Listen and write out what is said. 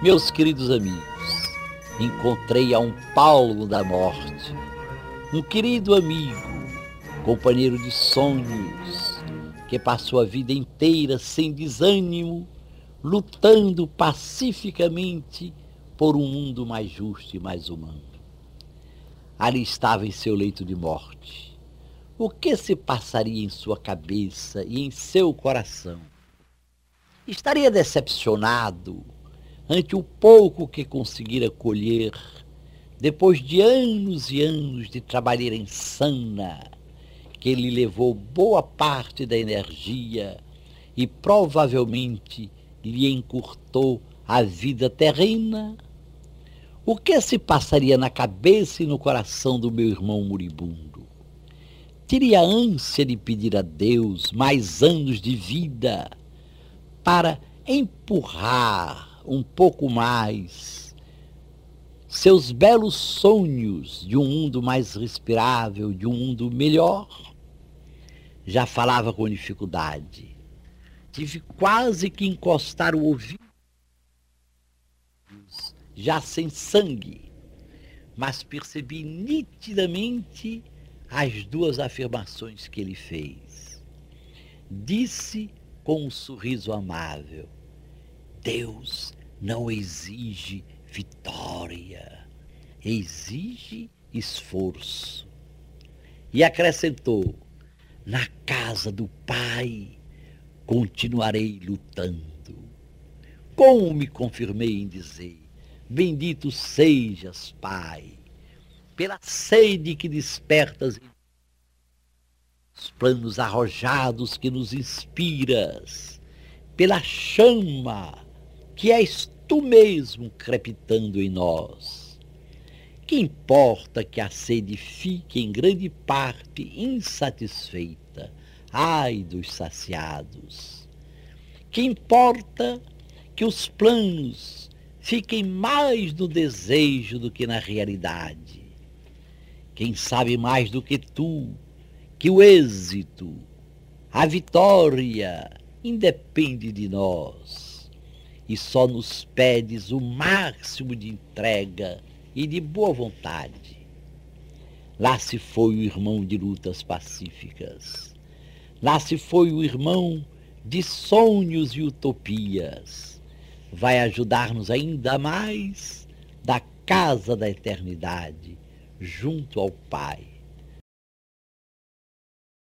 Meus queridos amigos, encontrei a um Paulo da morte, um querido amigo, companheiro de sonhos, que passou a vida inteira sem desânimo, lutando pacificamente por um mundo mais justo e mais humano. Ali estava em seu leito de morte. O que se passaria em sua cabeça e em seu coração? Estaria decepcionado ante o pouco que conseguira colher, depois de anos e anos de trabalhar insana, que lhe levou boa parte da energia e provavelmente lhe encurtou a vida terrena, o que se passaria na cabeça e no coração do meu irmão moribundo? Teria ânsia de pedir a Deus mais anos de vida para empurrar um pouco mais seus belos sonhos de um mundo mais respirável, de um mundo melhor. Já falava com dificuldade. Tive quase que encostar o ouvido, já sem sangue, mas percebi nitidamente as duas afirmações que ele fez. Disse com um sorriso amável: Deus não exige vitória, exige esforço. E acrescentou: na casa do Pai continuarei lutando. Como me confirmei em dizer: Bendito sejas, Pai, pela sede que despertas os planos arrojados que nos inspiras, pela chama que és tu mesmo crepitando em nós. Que importa que a sede fique em grande parte insatisfeita, ai dos saciados. Que importa que os planos fiquem mais no desejo do que na realidade. Quem sabe mais do que tu que o êxito, a vitória, independe de nós e só nos pedes o máximo de entrega e de boa vontade. Lá se foi o irmão de lutas pacíficas. Lá se foi o irmão de sonhos e utopias. Vai ajudar-nos ainda mais da casa da eternidade, junto ao Pai.